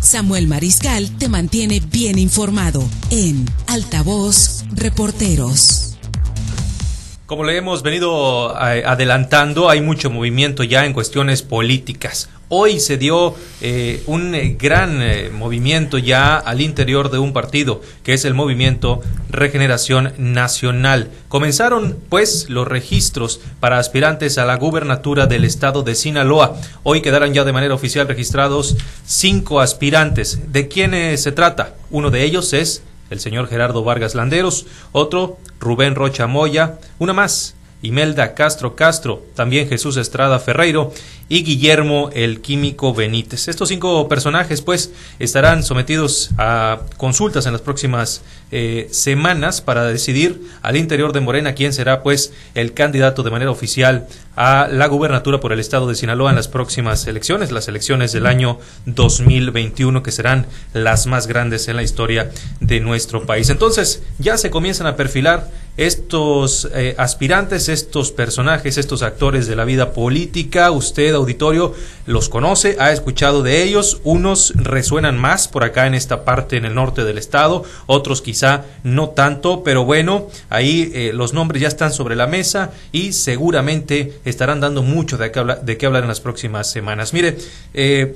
Samuel Mariscal te mantiene bien informado en Altavoz Reporteros. Como le hemos venido eh, adelantando, hay mucho movimiento ya en cuestiones políticas. Hoy se dio eh, un eh, gran movimiento ya al interior de un partido, que es el movimiento Regeneración Nacional. Comenzaron pues los registros para aspirantes a la gubernatura del estado de Sinaloa. Hoy quedaron ya de manera oficial registrados cinco aspirantes. ¿De quiénes se trata? Uno de ellos es el señor Gerardo Vargas Landeros, otro Rubén Rocha Moya, una más, Imelda Castro Castro, también Jesús Estrada Ferreiro y Guillermo el Químico Benítez. Estos cinco personajes pues estarán sometidos a consultas en las próximas eh, semanas para decidir al interior de Morena quién será pues el candidato de manera oficial a la gubernatura por el estado de Sinaloa en las próximas elecciones, las elecciones del año 2021 que serán las más grandes en la historia de nuestro país. Entonces ya se comienzan a perfilar estos eh, aspirantes, estos personajes, estos actores de la vida política. Usted auditorio los conoce, ha escuchado de ellos, unos resuenan más por acá en esta parte en el norte del estado, otros quizá no tanto, pero bueno, ahí eh, los nombres ya están sobre la mesa y seguramente estarán dando mucho de qué, hablar, de qué hablar en las próximas semanas. Mire, eh,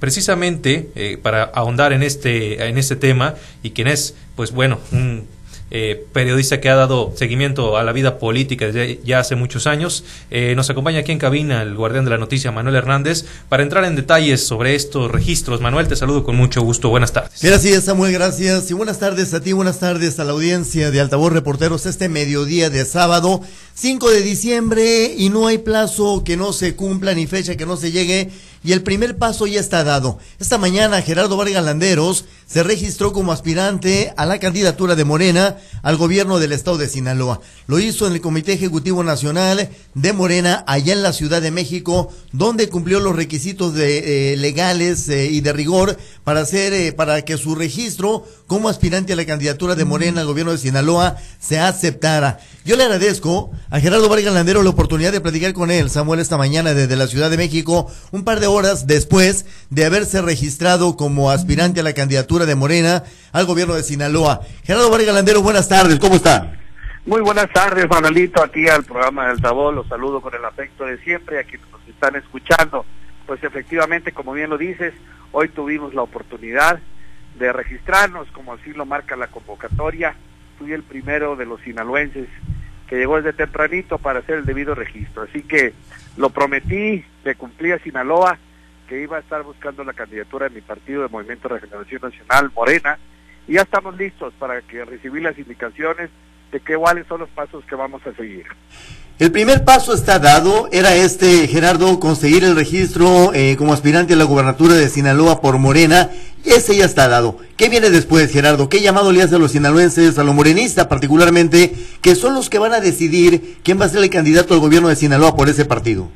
precisamente eh, para ahondar en este, en este tema y quien es, pues bueno, un eh, periodista que ha dado seguimiento a la vida política desde ya hace muchos años. Eh, nos acompaña aquí en cabina el guardián de la noticia, Manuel Hernández, para entrar en detalles sobre estos registros. Manuel, te saludo con mucho gusto. Buenas tardes. Gracias, Samuel, gracias. Y buenas tardes a ti, buenas tardes a la audiencia de Altavoz Reporteros este mediodía de sábado, 5 de diciembre, y no hay plazo que no se cumpla ni fecha que no se llegue y el primer paso ya está dado. Esta mañana Gerardo Vargas Landeros se registró como aspirante a la candidatura de Morena al gobierno del estado de Sinaloa. Lo hizo en el Comité Ejecutivo Nacional de Morena allá en la Ciudad de México, donde cumplió los requisitos de, eh, legales eh, y de rigor para hacer eh, para que su registro como aspirante a la candidatura de Morena al gobierno de Sinaloa se aceptara. Yo le agradezco a Gerardo Vargas Landeros la oportunidad de platicar con él, Samuel, esta mañana desde la Ciudad de México, un par de horas después de haberse registrado como aspirante a la candidatura de Morena al gobierno de Sinaloa. Gerardo Vargas Landero, buenas tardes, ¿cómo está? Muy buenas tardes, Manuelito, aquí al programa del Altavoz, los saludo con el afecto de siempre, a quienes nos están escuchando. Pues efectivamente, como bien lo dices, hoy tuvimos la oportunidad de registrarnos, como así lo marca la convocatoria. Fui el primero de los sinaloenses que llegó desde tempranito para hacer el debido registro. Así que lo prometí, le cumplí a Sinaloa que iba a estar buscando la candidatura de mi partido de Movimiento de Regeneración Nacional, Morena, y ya estamos listos para que recibir las indicaciones de qué cuáles son los pasos que vamos a seguir. El primer paso está dado, era este, Gerardo, conseguir el registro eh, como aspirante a la gubernatura de Sinaloa por Morena. Ese ya está dado. ¿Qué viene después, Gerardo? ¿Qué llamado le hace a los sinaloenses, a los morenistas particularmente, que son los que van a decidir quién va a ser el candidato al gobierno de Sinaloa por ese partido?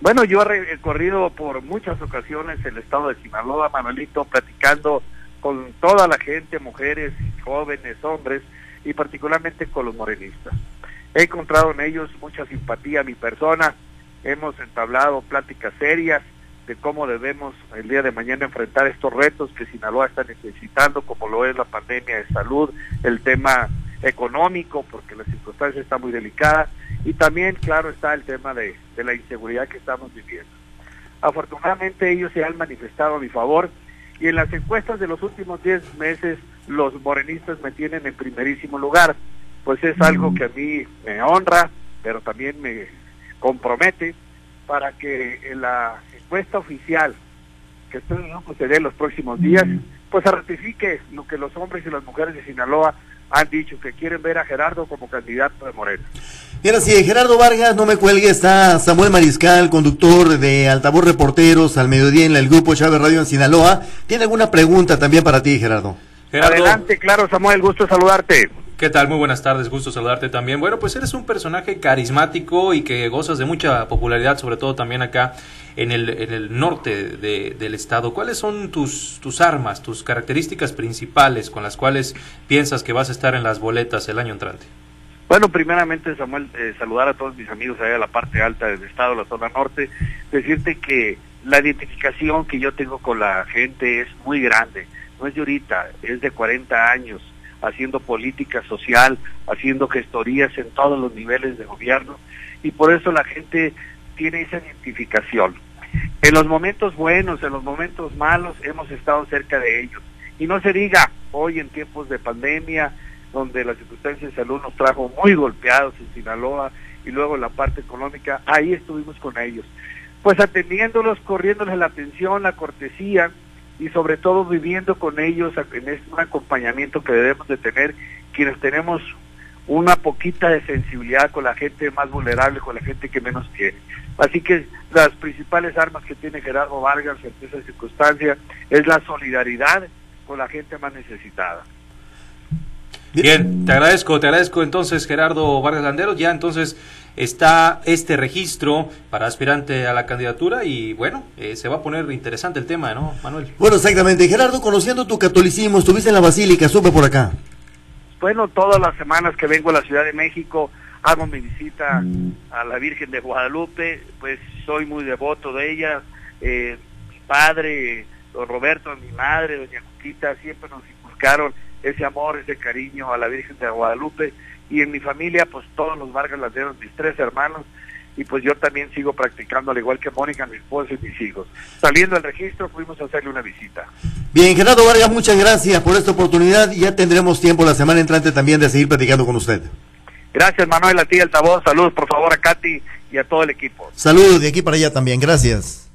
Bueno, yo he recorrido por muchas ocasiones el estado de Sinaloa, Manuelito, platicando con toda la gente, mujeres, jóvenes, hombres, y particularmente con los morenistas. He encontrado en ellos mucha simpatía a mi persona, hemos entablado pláticas serias cómo debemos el día de mañana enfrentar estos retos que Sinaloa está necesitando, como lo es la pandemia de salud, el tema económico, porque la circunstancia está muy delicada, y también, claro, está el tema de, la inseguridad que estamos viviendo. Afortunadamente ellos se han manifestado a mi favor y en las encuestas de los últimos 10 meses los morenistas me tienen en primerísimo lugar pues es algo que a mí me honra, pero también me compromete para que la encuesta oficial que espero no suceder en los próximos días, pues se ratifique lo que los hombres y las mujeres de Sinaloa han dicho, que quieren ver a Gerardo como candidato de Morena. Y ahora sí, Gerardo Vargas, no me cuelgue, está Samuel Mariscal, conductor de Altavoz Reporteros al mediodía en el grupo Chávez Radio en Sinaloa. ¿Tiene alguna pregunta también para ti, Gerardo? Adelante, claro, Samuel, gusto saludarte. ¿Qué tal? Muy buenas tardes, gusto saludarte también. Bueno, pues eres un personaje carismático y que gozas de mucha popularidad, sobre todo también acá en el, en el norte del estado. ¿Cuáles son tus, tus armas, tus características principales con las cuales piensas que vas a estar en las boletas el año entrante? Bueno, primeramente, Samuel, eh, saludar a todos mis amigos allá de la parte alta del estado, la zona norte, decirte que la identificación que yo tengo con la gente es muy grande, no es de ahorita, es de 40 años haciendo política social, haciendo gestorías en todos los niveles de gobierno y por eso la gente tiene esa identificación. En los momentos buenos, en los momentos malos, hemos estado cerca de ellos. Y no se diga hoy en tiempos de pandemia, donde la circunstancia de salud nos trajo muy golpeados en Sinaloa y luego la parte económica, ahí estuvimos con ellos. Pues atendiéndolos, corriéndoles la atención, la cortesía y sobre todo viviendo con ellos en este acompañamiento que debemos de tener quienes tenemos una poquita de sensibilidad con la gente más vulnerable, con la gente que menos tiene. Así que las principales armas que tiene Gerardo Vargas en esa circunstancia es la solidaridad con la gente más necesitada. Bien, te agradezco, te agradezco entonces Gerardo Vargas Landeros. Ya entonces está este registro para aspirante a la candidatura y bueno, eh, se va a poner interesante el tema, ¿no, Manuel? Bueno, exactamente. Gerardo, conociendo tu catolicismo, estuviste en la Basílica, supe por acá. Bueno, todas las semanas que vengo a la Ciudad de México hago mi visita a la Virgen de Guadalupe, pues soy muy devoto de ella. Eh, mi padre, don Roberto, mi madre, doña Cuquita, siempre nos inculcaron ese amor, ese cariño a la Virgen de Guadalupe y en mi familia pues todos los Vargas Landeros, mis tres hermanos y pues yo también sigo practicando al igual que Mónica, mi esposa y mis hijos. Saliendo del registro fuimos a hacerle una visita. Bien, Gerardo Vargas, muchas gracias por esta oportunidad y ya tendremos tiempo la semana entrante también de seguir platicando con usted. Gracias Manuel, a ti altavoz, saludos por favor a Katy y a todo el equipo. Saludos de aquí para allá también, gracias.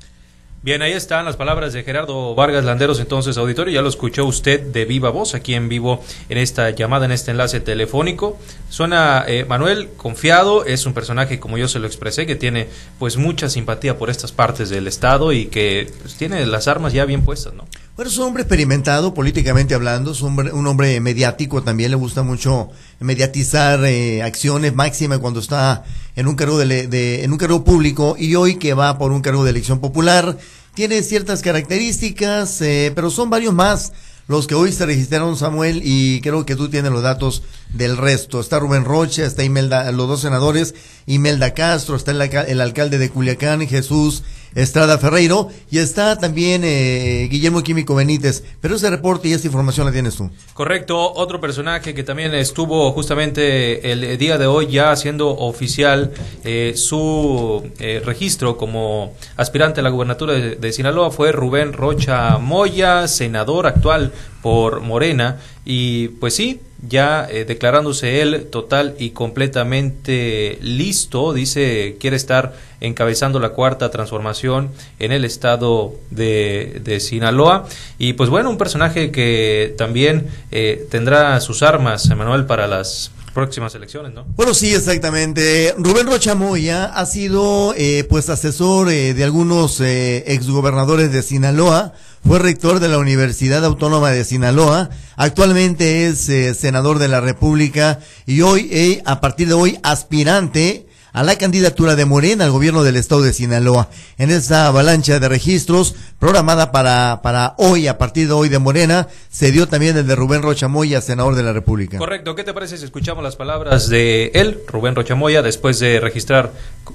Bien, ahí están las palabras de Gerardo Vargas Landeros, entonces auditorio, ya lo escuchó usted de viva voz aquí en vivo en esta llamada, en este enlace telefónico. Suena eh, Manuel confiado, es un personaje como yo se lo expresé, que tiene pues mucha simpatía por estas partes del Estado y que pues, tiene las armas ya bien puestas, ¿no? Bueno, es un hombre experimentado políticamente hablando, es un hombre, un hombre mediático, también le gusta mucho mediatizar eh, acciones máximas cuando está en un cargo de, en un cargo público y hoy que va por un cargo de elección popular tiene ciertas características, eh, pero son varios más los que hoy se registraron, Samuel, y creo que tú tienes los datos del resto. Está Rubén Rocha, está Imelda, los dos senadores, Imelda Castro, está el, el alcalde de Culiacán, Jesús Estrada Ferreiro, y está también eh, Guillermo Químico Benítez. Pero ese reporte y esa información la tienes tú. Correcto, otro personaje que también estuvo justamente el día de hoy ya haciendo oficial eh, su eh, registro como aspirante a la gubernatura de Sinaloa fue Rubén Rocha Moya, senador actual por Morena, y pues sí, ya eh, declarándose él total y completamente listo, dice quiere estar encabezando la cuarta transformación en el estado de, de Sinaloa y pues bueno, un personaje que también eh, tendrá sus armas, Emanuel, para las próximas elecciones, ¿no? Bueno, sí, exactamente. Rubén Rochamoya ha sido eh, pues asesor eh, de algunos eh, exgobernadores de Sinaloa, fue rector de la Universidad Autónoma de Sinaloa, actualmente es eh, senador de la República y hoy, eh, a partir de hoy, aspirante a la candidatura de Morena al gobierno del estado de Sinaloa. En esta avalancha de registros programada para, para hoy, a partir de hoy de Morena, se dio también el de Rubén Rochamoya, senador de la República. Correcto. ¿Qué te parece si escuchamos las palabras de él, Rubén Rochamoya, después de registrar,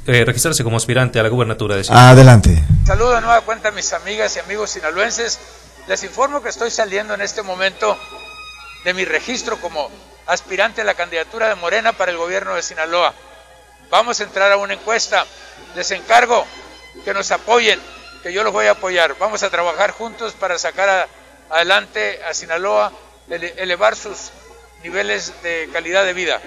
eh, registrarse como aspirante a la gubernatura de Sinaloa? Adelante. Saludo de nueva cuenta a mis amigas y amigos sinaloenses. Les informo que estoy saliendo en este momento de mi registro como aspirante a la candidatura de Morena para el gobierno de Sinaloa. Vamos a entrar a una encuesta. Les encargo que nos apoyen, que yo los voy a apoyar. Vamos a trabajar juntos para sacar adelante a Sinaloa, ele, elevar sus niveles de calidad de vida.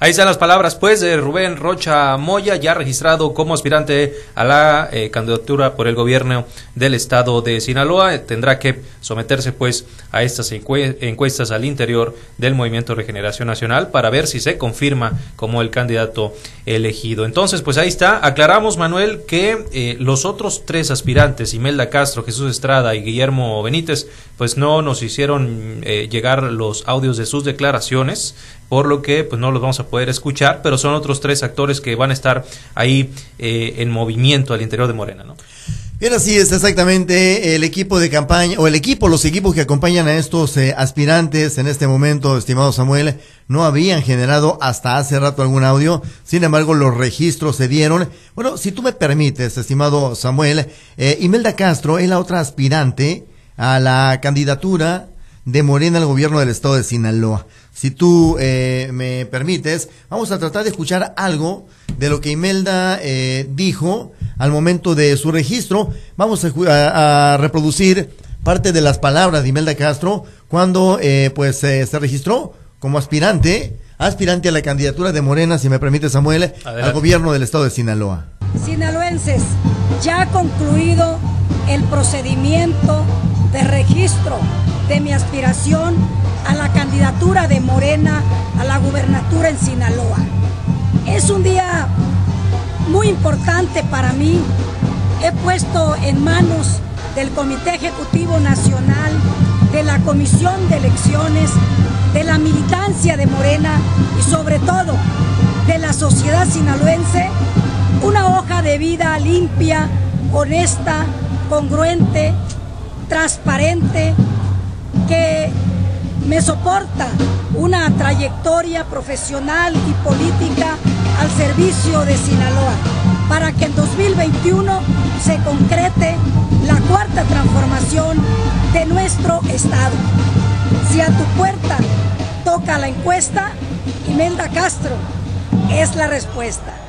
Ahí están las palabras, pues, de Rubén Rocha Moya, ya registrado como aspirante a la eh, candidatura por el gobierno del estado de Sinaloa. Tendrá que someterse, pues, a estas encuestas al interior del Movimiento Regeneración Nacional para ver si se confirma como el candidato elegido. Entonces, pues ahí está. Aclaramos, Manuel, que eh, los otros tres aspirantes, Imelda Castro, Jesús Estrada y Guillermo Benítez, pues no nos hicieron eh, llegar los audios de sus declaraciones por lo que pues no los vamos a poder escuchar, pero son otros tres actores que van a estar ahí eh, en movimiento al interior de Morena, ¿no? Bien, así es exactamente el equipo de campaña, o el equipo, los equipos que acompañan a estos eh, aspirantes en este momento, estimado Samuel, no habían generado hasta hace rato algún audio, sin embargo los registros se dieron. Bueno, si tú me permites, estimado Samuel, eh, Imelda Castro es la otra aspirante a la candidatura de Morena al gobierno del estado de Sinaloa. Si tú eh, me permites, vamos a tratar de escuchar algo de lo que Imelda eh, dijo al momento de su registro. Vamos a, reproducir parte de las palabras de Imelda Castro cuando eh, pues se registró como aspirante, aspirante a la candidatura de Morena, si me permite Samuel, al gobierno del estado de Sinaloa. Sinaloenses, ya ha concluido el procedimiento de registro de mi aspiración a la candidatura de Morena a la gubernatura en Sinaloa. Es un día muy importante para mí. He puesto en manos del Comité Ejecutivo Nacional, de la Comisión de Elecciones, de la militancia de Morena y sobre todo de la sociedad sinaloense una hoja de vida limpia, honesta, congruente, transparente, que me soporta una trayectoria profesional y política al servicio de Sinaloa, para que en 2021 se concrete la cuarta transformación de nuestro Estado. Si a tu puerta toca la encuesta, Imelda Castro es la respuesta.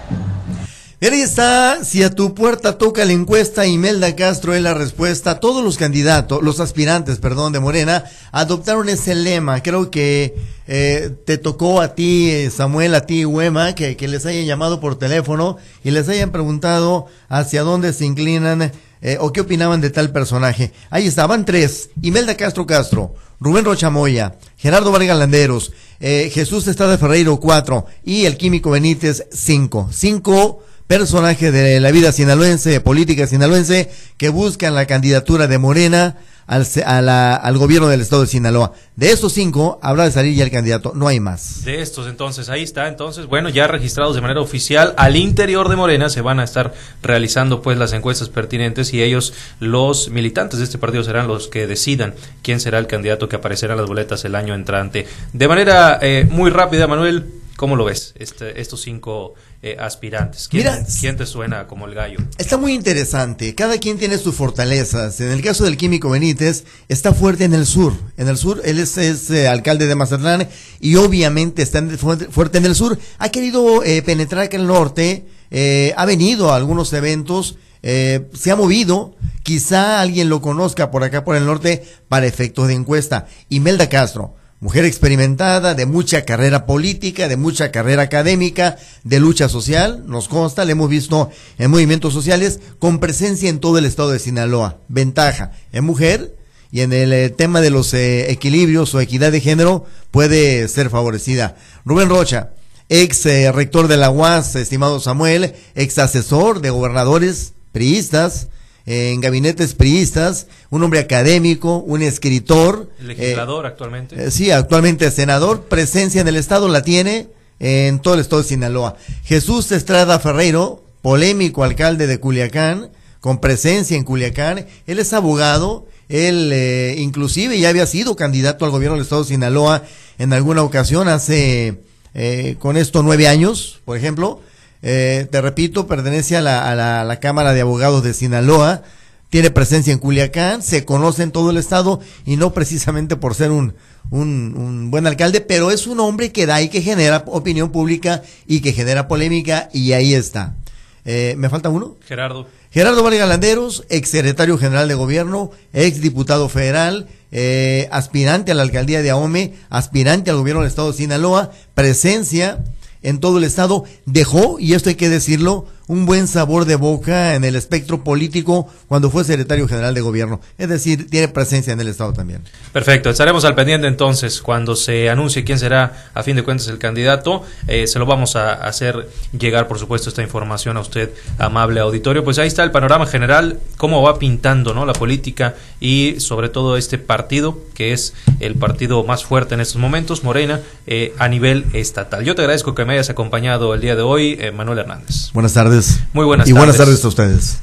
Ahí está, si a tu puerta toca la encuesta, Imelda Castro es la respuesta. Todos los candidatos, los aspirantes, perdón, de Morena, adoptaron ese lema. Creo que eh, te tocó a ti, Samuel, a ti, Huema, que, que, les hayan llamado por teléfono y les hayan preguntado hacia dónde se inclinan eh, o qué opinaban de tal personaje. Ahí estaban tres, Imelda Castro Castro, Rubén Rochamoya, Gerardo Vargas Landeros, eh, Jesús Estrada Ferreiro, cuatro, y el Químico Benítez, cinco. Cinco personaje de la vida sinaloense, política sinaloense, que buscan la candidatura de Morena al, al gobierno del estado de Sinaloa. De estos cinco, habrá de salir ya el candidato, no hay más. De estos, entonces, ahí está, entonces, bueno, ya registrados de manera oficial, al interior de Morena se van a estar realizando pues las encuestas pertinentes y ellos, los militantes de este partido, serán los que decidan quién será el candidato que aparecerá en las boletas el año entrante. De manera eh, muy rápida, Manuel, ¿Cómo lo ves, este, estos cinco eh, aspirantes? ¿Quién, ¿Quién te suena como el gallo? Está muy interesante. Cada quien tiene sus fortalezas. En el caso del químico Benítez, está fuerte en el sur. En el sur, él es, eh, alcalde de Mazatlán y obviamente está fuerte en el sur. Ha querido eh, penetrar acá en el norte, ha venido a algunos eventos. se ha movido, quizá alguien lo conozca por acá por el norte para efectos de encuesta. Imelda Castro, mujer experimentada, de mucha carrera política, de mucha carrera académica, de lucha social, nos consta, le hemos visto en movimientos sociales, con presencia en todo el estado de Sinaloa. Ventaja, en mujer y en el eh, tema de los eh, equilibrios o equidad de género puede ser favorecida. Rubén Rocha, ex eh, rector de la UAS, estimado Samuel, ex asesor de gobernadores priistas, en gabinetes priistas, un hombre académico, un escritor. Legislador eh, actualmente. Eh, sí, actualmente senador, presencia en el Estado la tiene en todo el Estado de Sinaloa. Jesús Estrada Ferreiro, polémico alcalde de Culiacán, con presencia en Culiacán, él es abogado, él eh, inclusive ya había sido candidato al gobierno del Estado de Sinaloa en alguna ocasión hace, con esto, nueve años, por ejemplo eh, te repito, pertenece a la, a, la, Cámara de Abogados de Sinaloa, tiene presencia en Culiacán, se conoce en todo el estado y no precisamente por ser un, un, buen alcalde, pero es un hombre que da y que genera opinión pública y que genera polémica y ahí está. Eh, ¿Me falta uno? Gerardo. Gerardo Vargas Landeros, ex secretario general de gobierno, ex diputado federal, eh, aspirante a la alcaldía de Ahome, aspirante al gobierno del estado de Sinaloa, presencia en todo el estado, dejó, y esto hay que decirlo, un buen sabor de boca en el espectro político cuando fue secretario general de gobierno. Es decir, tiene presencia en el Estado también. Perfecto, estaremos al pendiente entonces cuando se anuncie quién será a fin de cuentas el candidato. Eh, se lo vamos a hacer llegar, por supuesto, esta información a usted, amable auditorio. Pues ahí está el panorama general, cómo va pintando ¿no? la política y sobre todo este partido, que es el partido más fuerte en estos momentos, Morena, eh, a nivel estatal. Yo te agradezco que me hayas acompañado el día de hoy, eh, Manuel Hernández. Buenas tardes. Muy buenas tardes. Y buenas tardes a ustedes.